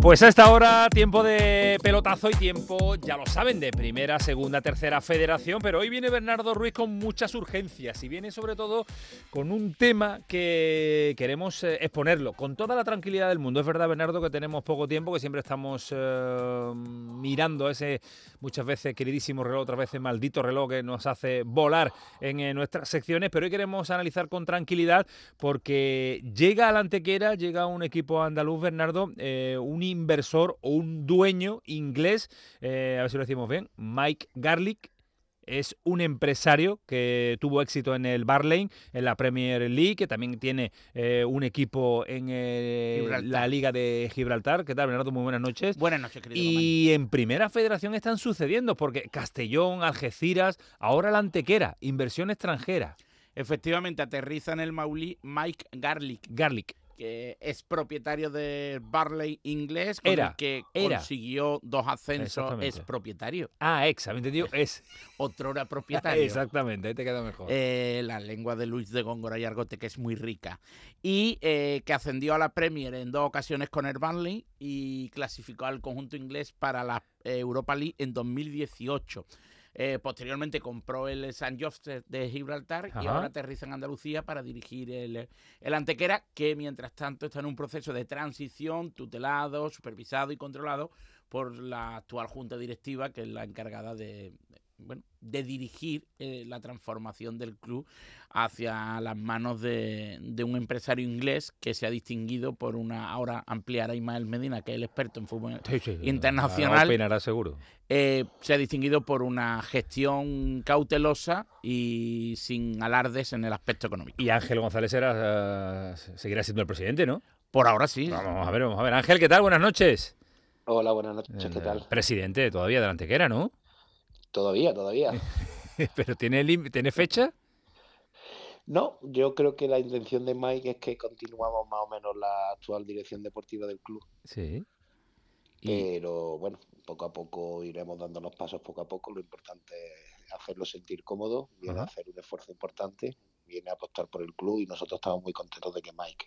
Pues a esta hora, tiempo de pelotazo y tiempo, ya lo saben, de primera, segunda, tercera federación, pero hoy viene Bernardo Ruiz con muchas urgencias y viene sobre todo con un tema que queremos eh, exponerlo con toda la tranquilidad del mundo. Es verdad, Bernardo, que tenemos poco tiempo, que siempre estamos eh, mirando ese muchas veces queridísimo reloj, otras veces maldito reloj que nos hace volar en eh, nuestras secciones, pero hoy queremos analizar con tranquilidad porque llega a la antequera, llega un equipo andaluz, Bernardo, un inversor o un dueño inglés, eh, a ver si lo decimos bien, Mike Garlic, es un empresario que tuvo éxito en el Barley, en la Premier League, que también tiene eh, un equipo en eh, la Liga de Gibraltar. ¿Qué tal, Bernardo? Muy buenas noches. Buenas noches, querido. Y en Primera Federación están sucediendo, porque Castellón, Algeciras, ahora la Antequera, inversión extranjera. Efectivamente, aterriza en el Maulí Mike Garlic. Garlic que es propietario del Barley inglés, con el que consiguió dos ascensos, es propietario. Ah, ex, ¿habéis entendido? Es. Otrora propietario. Exactamente, ahí te queda mejor. Eh, la lengua de Luis de Góngora y Argote, que es muy rica. Y eh, que ascendió a la Premier en dos ocasiones con el Barley y clasificó al conjunto inglés para la Europa League en 2018. Eh, posteriormente compró el San Joseph de Gibraltar y ahora aterriza en Andalucía para dirigir el, el Antequera, que mientras tanto está en un proceso de transición tutelado, supervisado y controlado por la actual junta directiva, que es la encargada de, bueno, de dirigir eh, la transformación del club hacia las manos de, un empresario inglés que se ha distinguido por una, ahora ampliará Ismael Medina, que es el experto en fútbol internacional. seguro. Eh, se ha distinguido por una gestión cautelosa y sin alardes en el aspecto económico. Y Ángel González era, seguirá siendo el presidente, ¿no? Por ahora sí. Vamos a ver, vamos a ver. Ángel, ¿qué tal? Buenas noches. Hola, buenas noches, ¿qué tal? Presidente todavía de la Antequera, ¿no? Todavía, todavía. ¿Pero tiene, tiene fecha? No, yo creo que la intención de Mike es que continuamos más o menos la actual dirección deportiva del club. Sí. Pero bueno, poco a poco iremos dando los pasos poco a poco. Lo importante es hacerlo sentir cómodo, viene a hacer un esfuerzo importante, viene a apostar por el club y nosotros estamos muy contentos de que Mike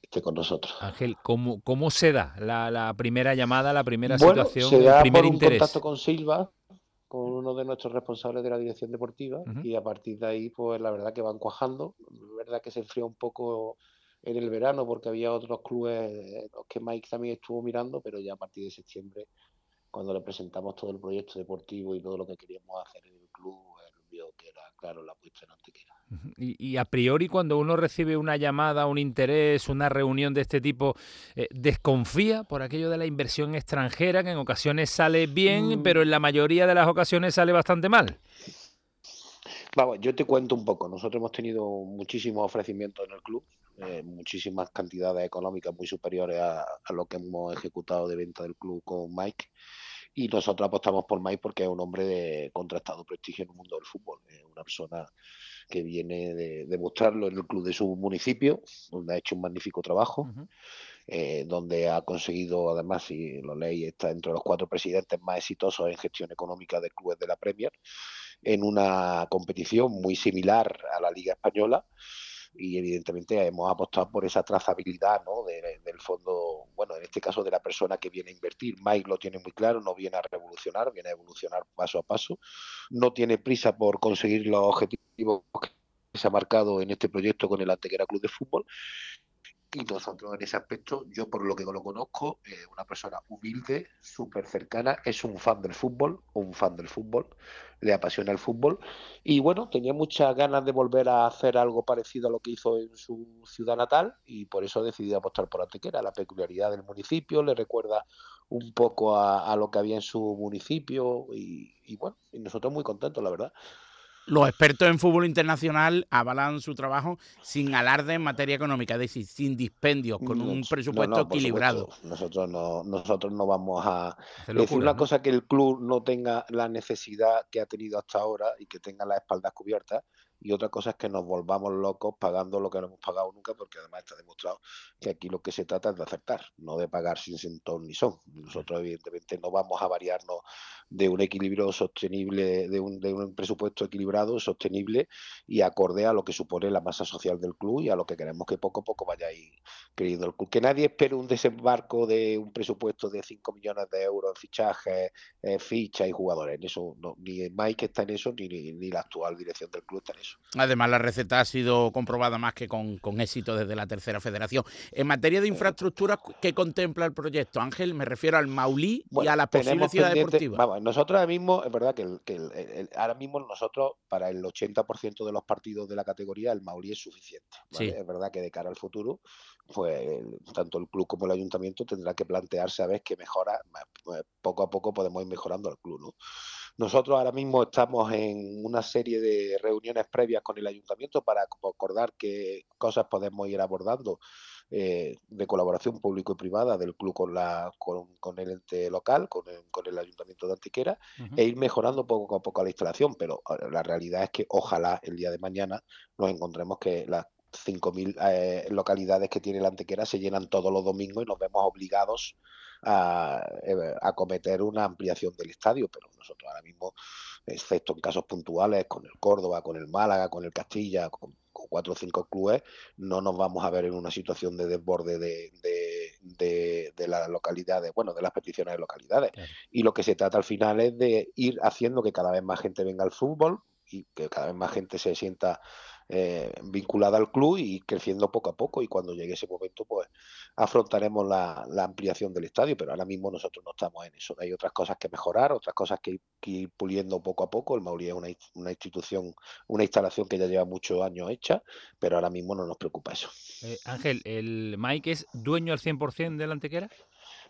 esté con nosotros. Ángel, ¿cómo, cómo se da la, primera llamada, la primera bueno, situación, se da el primer por un contacto con Silva, con uno de nuestros responsables de la dirección deportiva y a partir de ahí pues la verdad que van cuajando, la verdad que se enfrió un poco en el verano porque había otros clubes los que Mike también estuvo mirando, pero ya a partir de septiembre cuando le presentamos todo el proyecto deportivo y todo lo que queríamos hacer en el club, él vio que era claro la puesta en Antequera. Y, a priori cuando uno recibe una llamada, un interés, una reunión de este tipo, eh, ¿desconfía por aquello de la inversión extranjera que en ocasiones sale bien, mm. pero en la mayoría de las ocasiones sale bastante mal? Vamos, yo te cuento un poco. Nosotros hemos tenido muchísimos ofrecimientos en el club, eh, muchísimas cantidades económicas muy superiores a, a, lo que hemos ejecutado de venta del club con Mike. Y nosotros apostamos por Mike porque es un hombre de contrastado prestigio en el mundo del fútbol. Es una persona que viene de demostrarlo en el club de su municipio, donde ha hecho un magnífico trabajo, eh, donde ha conseguido, además, si lo leí, está entre los cuatro presidentes más exitosos en gestión económica de clubes de la Premier, en una competición muy similar a la Liga Española y evidentemente hemos apostado por esa trazabilidad ¿no? del fondo, bueno, en este caso de la persona que viene a invertir. Mike lo tiene muy claro, no viene a revolucionar, viene a evolucionar paso a paso, no tiene prisa por conseguir los objetivos que se ha marcado en este proyecto con el Antequera Club de Fútbol y nosotros en ese aspecto, yo por lo que lo conozco, eh, una persona humilde, súper cercana, es un fan del fútbol, un fan del fútbol, le apasiona el fútbol y bueno, tenía muchas ganas de volver a hacer algo parecido a lo que hizo en su ciudad natal y por eso decidió apostar por Antequera, la peculiaridad del municipio, le recuerda un poco a, lo que había en su municipio y, y bueno, y nosotros muy contentos, la verdad. Los expertos en fútbol internacional avalan su trabajo sin alarde en materia económica, es decir, sin dispendios, con un presupuesto equilibrado. Nosotros no, nosotros no vamos a decir una cosa que el club no tenga la necesidad que ha tenido hasta ahora y que tenga las espaldas cubiertas y otra cosa es que nos volvamos locos pagando lo que no hemos pagado nunca, porque además está demostrado que aquí lo que se trata es de acertar, no de pagar sin sentón ni son. Nosotros evidentemente no vamos a variarnos de un equilibrio sostenible, de un, de un presupuesto equilibrado, sostenible y acorde a lo que supone la masa social del club y a lo que queremos que poco a poco vaya ahí creyendo el club. Que nadie espere un desembarco de un presupuesto de 5 millones de euros en fichajes, fichas y jugadores. En eso, no, ni Mike está en eso, ni, ni, la actual dirección del club está en eso. Además, la receta ha sido comprobada más que con, con éxito desde la tercera federación. En materia de infraestructura, ¿qué contempla el proyecto? Ángel, me refiero al Maulí y a la posible ciudad deportiva. Vamos, nosotros ahora mismo, es verdad que, el, que el, ahora mismo nosotros, para el 80% de los partidos de la categoría, el Maulí es suficiente. Es verdad que de cara al futuro, pues tanto el club como el ayuntamiento tendrá que plantearse a ver qué mejora, pues, poco a poco podemos ir mejorando el club. ¿no? Nosotros ahora mismo estamos en una serie de reuniones previas con el ayuntamiento para acordar qué cosas podemos ir abordando eh, de colaboración público y privada del club con, la, con, el ente local, con el, con el ayuntamiento de Antiquera, e ir mejorando poco a poco la instalación. Pero la realidad es que ojalá el día de mañana nos encontremos que las 5.000 eh, localidades que tiene la Antequera se llenan todos los domingos y nos vemos obligados a, eh, a, cometer una ampliación del estadio, pero nosotros ahora mismo, excepto en casos puntuales, con el Córdoba, con el Málaga, con el Castilla, con, cuatro o cinco clubes, no nos vamos a ver en una situación de desborde de, de, de, las localidades, bueno, de las peticiones de localidades. Y lo que se trata al final es de ir haciendo que cada vez más gente venga al fútbol y que cada vez más gente se sienta eh, vinculada al club y creciendo poco a poco y cuando llegue ese momento pues afrontaremos la, ampliación del estadio, pero ahora mismo nosotros no estamos en eso. Hay otras cosas que mejorar, otras cosas que, ir puliendo poco a poco. El Mauri es una, institución, una instalación que ya lleva muchos años hecha, pero ahora mismo no nos preocupa eso. Eh, Ángel, ¿el Mike es dueño al 100% de la antequera?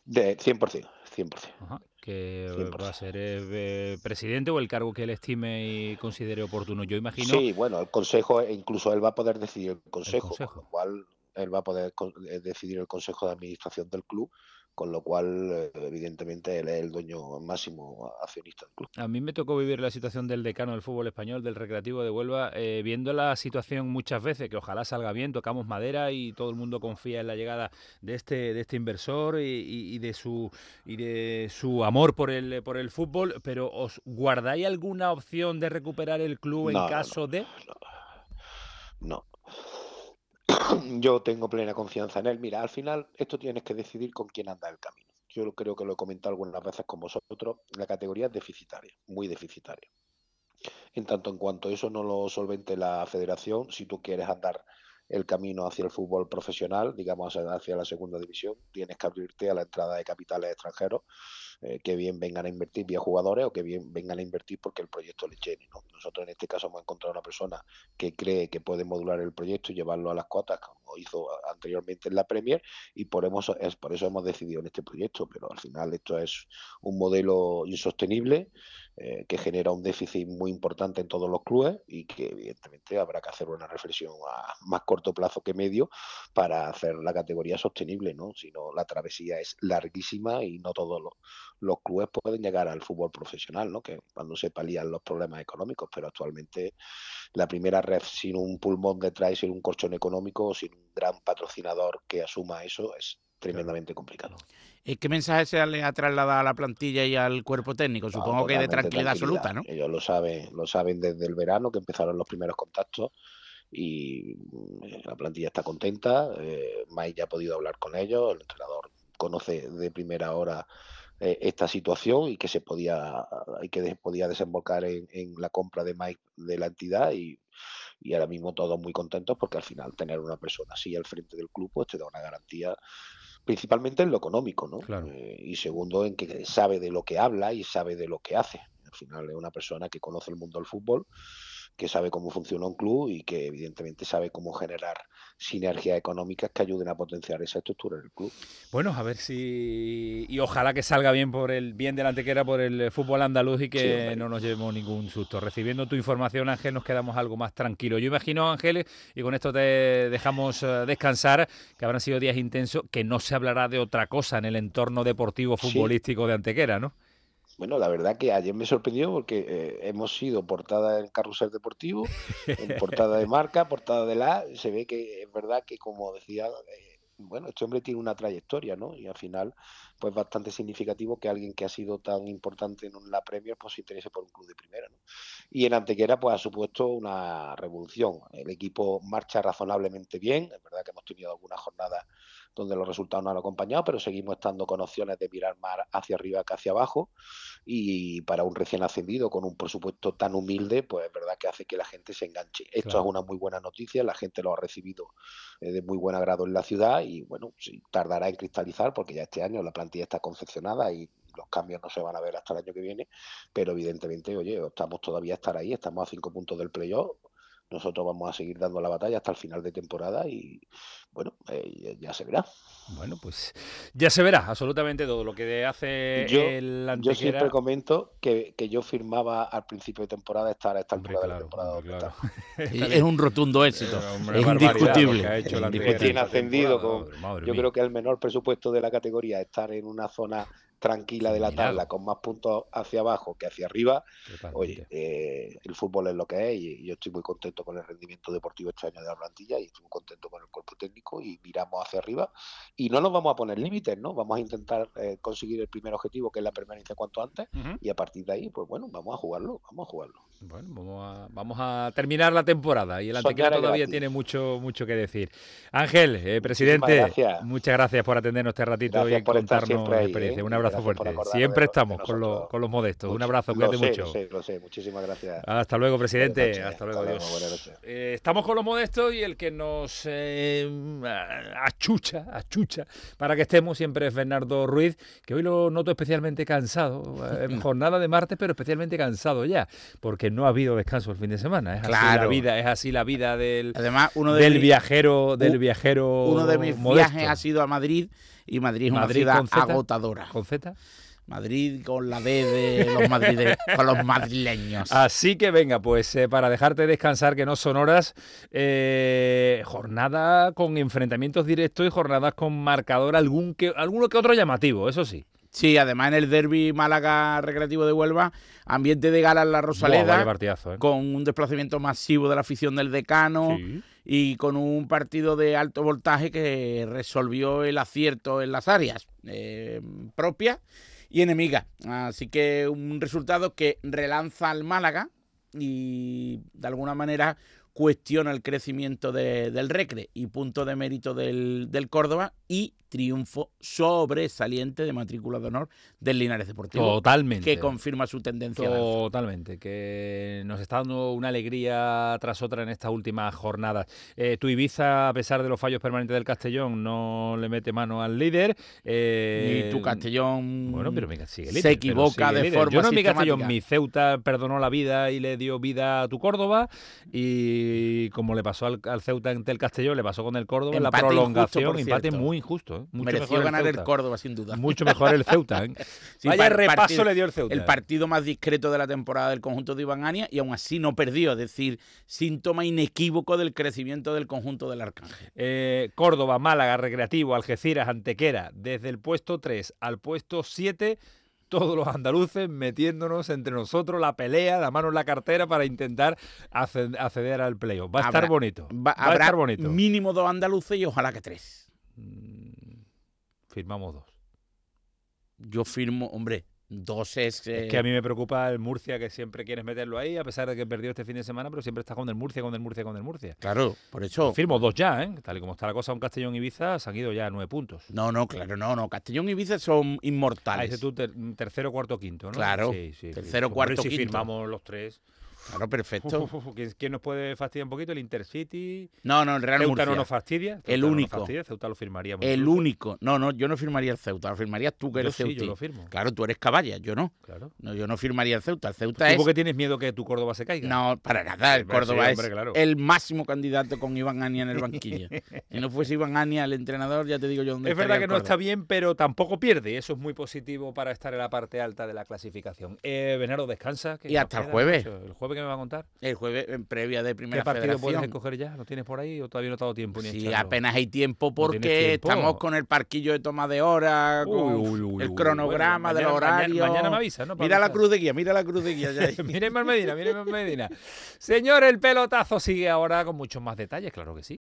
De 100%, 100%. Ajá, que va a ser eh, presidente o el cargo que él estime y considere oportuno. Yo imagino. Sí, bueno, el consejo, e incluso él va a poder decidir el consejo, el consejo. con lo cual él va a poder eh, decidir el consejo de administración del club con lo cual, eh, evidentemente, él es el dueño máximo accionista del club. A mí me tocó vivir la situación del decano del fútbol español, del Recreativo de Huelva, eh, viendo la situación muchas veces, que ojalá salga bien, tocamos madera y todo el mundo confía en la llegada de este, de este inversor y, de su y de su amor por el por el fútbol, pero ¿os guardáis alguna opción de recuperar el club en caso de? no yo tengo plena confianza en él. Mira, al final esto tienes que decidir con quién anda el camino. Yo creo que lo he comentado algunas veces con vosotros. La categoría es deficitaria, muy deficitaria. En tanto en cuanto eso no lo solvente la federación, si tú quieres andar el camino hacia el fútbol profesional, digamos hacia la segunda división, tienes que abrirte a la entrada de capitales extranjeros eh, que bien vengan a invertir vía jugadores o que bien vengan a invertir porque el proyecto le llene. Nosotros en este caso hemos encontrado una persona que cree que puede modular el proyecto y llevarlo a las cuotas como hizo anteriormente en la Premier y por, es, por eso hemos decidido en este proyecto, pero al final esto es un modelo insostenible eh, que genera un déficit muy importante en todos los clubes y que evidentemente habrá que hacer una reflexión a más corto plazo que medio para hacer la categoría sostenible, ¿no? Si no, la travesía es larguísima y no todos los, clubes pueden llegar al fútbol profesional, ¿no? Que cuando se palían los problemas económicos, pero actualmente la primera red sin un pulmón detrás, sin un colchón económico, sin un gran patrocinador que asuma eso, es tremendamente complicado. ¿Y qué mensaje se le ha trasladado a la plantilla y al cuerpo técnico? Supongo que de tranquilidad, absoluta, ¿no? Ellos lo saben, lo saben desde el verano que empezaron los primeros contactos y mm, la plantilla está contenta. Eh, Mike ya ha podido hablar con ellos, el entrenador conoce de primera hora eh, esta situación y que se podía y que podía desembocar en, la compra de Mike de la entidad y, y ahora mismo todos muy contentos porque al final tener una persona así al frente del club pues te da una garantía principalmente en lo económico, ¿no? Eh, y segundo, en que sabe de lo que habla y sabe de lo que hace. Al final es una persona que conoce el mundo del fútbol, que sabe cómo funciona un club y que evidentemente sabe cómo generar sinergias económicas que ayuden a potenciar esa estructura del club. Bueno, a ver si y ojalá que salga bien por el bien de la antequera por el fútbol andaluz y que no nos llevemos ningún susto. Recibiendo tu información, Ángel, nos quedamos algo más tranquilos. Yo imagino, Ángel, y con esto te dejamos eh, descansar, que habrán sido días intensos, que no se hablará de otra cosa en el entorno deportivo futbolístico de Antequera, ¿no? Bueno, la verdad que ayer me sorprendió porque eh, hemos sido portada en Carrusel Deportivo, en portada de marca, portada de la, se ve que es verdad que como decía, eh, bueno, este hombre tiene una trayectoria, ¿no? Y al final, pues bastante significativo que alguien que ha sido tan importante en la Premier, pues se interese por un club de primera, ¿no? Y en Antequera, pues ha supuesto una revolución. El equipo marcha razonablemente bien, es verdad que hemos tenido algunas jornadas donde los resultados no han acompañado, pero seguimos estando con opciones de mirar más hacia arriba que hacia abajo. Y para un recién ascendido con un presupuesto tan humilde, pues es verdad que hace que la gente se enganche. Esto es una muy buena noticia, la gente lo ha recibido eh, de muy buen agrado en la ciudad y bueno, sí, tardará en cristalizar porque ya este año la plantilla está confeccionada y los cambios no se van a ver hasta el año que viene, pero evidentemente, oye, estamos todavía a estar ahí, estamos a cinco puntos del playoff, nosotros vamos a seguir dando la batalla hasta el final de temporada y bueno, eh, ya se verá. Bueno, pues ya se verá absolutamente todo lo que hace yo, el Antequera. Yo siempre comento que, que, yo firmaba al principio de temporada estar a esta altura claro, de la temporada. claro. es un rotundo éxito, eh, es indiscutible. Que ha hecho tiene ascendido con, yo mía. creo que el menor presupuesto de la categoría, estar en una zona tranquila de la tabla, con más puntos hacia abajo que hacia arriba, Totalmente. oye, eh, el fútbol es lo que es y yo estoy muy contento con el rendimiento deportivo este año de la plantilla y estoy muy contento con el cuerpo técnico y miramos hacia arriba y no nos vamos a poner límites, ¿no? Vamos a intentar eh, conseguir el primer objetivo que es la permanencia cuanto antes uh -huh. y a partir de ahí, pues bueno, vamos a jugarlo, vamos a jugarlo. Bueno, vamos a, vamos a terminar la temporada y el Antequera todavía gratis. tiene mucho mucho que decir. Ángel, eh, presidente, gracias. muchas gracias por atendernos este ratito gracias y por contarnos ahí, experiencia. ¿eh? Un abrazo fuerte. Siempre estamos con, lo, con, los modestos. Mucho. Un abrazo, cuídate mucho. Lo sé, lo sé. Muchísimas gracias. Hasta luego, presidente. Noches. Hasta luego, adiós. Eh, estamos con los modestos y el que nos eh, achucha, achucha para que estemos siempre es Bernardo Ruiz, que hoy lo noto especialmente cansado. En jornada de martes, pero especialmente cansado ya, porque no ha habido descanso el fin de semana. Es claro. así la vida, es así la vida del, Además, uno de del mi, viajero, del viajero. Uno de mis modesto. viajes ha sido a Madrid y Madrid es una Madrid ciudad con Z, agotadora. ¿Con Z? Madrid con la D de los, madride, con los madrileños. Así que venga, pues eh, para dejarte descansar, que no son horas, eh, jornada con enfrentamientos directos y jornadas con marcador algún que, alguno que otro llamativo, eso sí. Sí, además en el derby Málaga Recreativo de Huelva, ambiente de gala en la Rosaleda, partidazo, ¿eh? con un desplazamiento masivo de la afición del decano Sí. y con un partido de alto voltaje que resolvió el acierto en las áreas eh, propias y enemigas. Así que un resultado que relanza al Málaga y de alguna manera cuestiona el crecimiento de, del Recre y punto de mérito del, del Córdoba y triunfo sobresaliente de matrícula de honor del Linares Deportivo. Totalmente. Que confirma su tendencia. Totalmente, que nos está dando una alegría tras otra en estas últimas jornadas. Eh, tu Ibiza, a pesar de los fallos permanentes del Castellón, no le mete mano al líder. Eh, y tu Castellón bueno, pero mira, sigue líder, se equivoca sigue de líder. forma Yo no mi. Castellón, mi Ceuta perdonó la vida y le dio vida a tu Córdoba y como le pasó al, al Ceuta ante el Castellón, le pasó con el Córdoba en la Empate prolongación, injusto, empate muy injusto. ¿eh? Mucho Mereció mejor ganar el. Córdoba, sin duda. Mucho mejor el Ceuta. ¿eh? Sí, Vaya repaso partido- le dio el Ceuta. El partido más discreto de la temporada del conjunto de Iván Ania y aún así no perdió, es decir, síntoma inequívoco del crecimiento del conjunto del Arcángel. Eh, Córdoba, Málaga, Recreativo, Algeciras, Antequera, desde el puesto 3 al puesto 7, todos los andaluces metiéndonos entre nosotros la pelea, la mano en la cartera para intentar acced- acceder al playoff. Va a estar bonito. Va, Va a habrá estar bonito. mínimo dos andaluces y ojalá que tres. Mm, Firmamos dos. Yo firmo, hombre, dos es... eh, Es que a mí me preocupa el Murcia, que siempre quieres meterlo ahí, a pesar de que perdió este fin de semana, pero siempre está con el Murcia, con el Murcia, con el Murcia. Claro, por eso... Firmo dos ya, ¿eh? Tal y como está la cosa con Castellón y Ibiza, se han ido ya nueve puntos. No, no, claro, no, no. Castellón y Ibiza son Ah, inmortales. ese tú ter- tercero, cuarto, quinto, ¿no? Claro, Sí, sí, sí. tercero, cuarto, si quinto. firmamos los tres. Claro, perfecto. Uf, uf, ¿quién, nos puede fastidiar un poquito? El Intercity. No, no, el Real Ceuta Murcia. no nos fastidia. Ceuta El no nos único. fastidia, Ceuta lo firmaríamos. El incluso. único. No, no, yo no firmaría el Ceuta, lo firmarías tú que Yo eres sí, yo lo firmo. Claro, tú eres caballa, yo no. Claro. No, yo no firmaría el Ceuta. El Ceuta ¿Tú es. por qué tienes miedo que tu Córdoba se caiga? No, para nada. El Córdoba sí, es claro. el máximo candidato con Iván Ania en el banquillo. si no fuese Iván Ania el entrenador, ya te digo yo dónde Es verdad que no está bien, pero tampoco pierde. Eso es muy positivo para estar en la parte alta de la clasificación. Eh, Venaro, descansa. que Y hasta el jueves. El jueves jueves que me va a contar? El jueves en previa de primera ¿Qué partido puedes federación. escoger ya? ¿Lo tienes por ahí o todavía no te ha dado tiempo ni Sí, apenas hay tiempo porque tiempo. estamos con el parquillo de toma de hora, Uy, con uy, uy, el cronograma Bueno, del mañana- mañana- horario. Mañana, me avisa, ¿no? Para Mira la cruz de guía, mira la cruz de guía. Miren más Medina, miren más Medina. Señor, el pelotazo sigue ahora con muchos más detalles, claro que sí.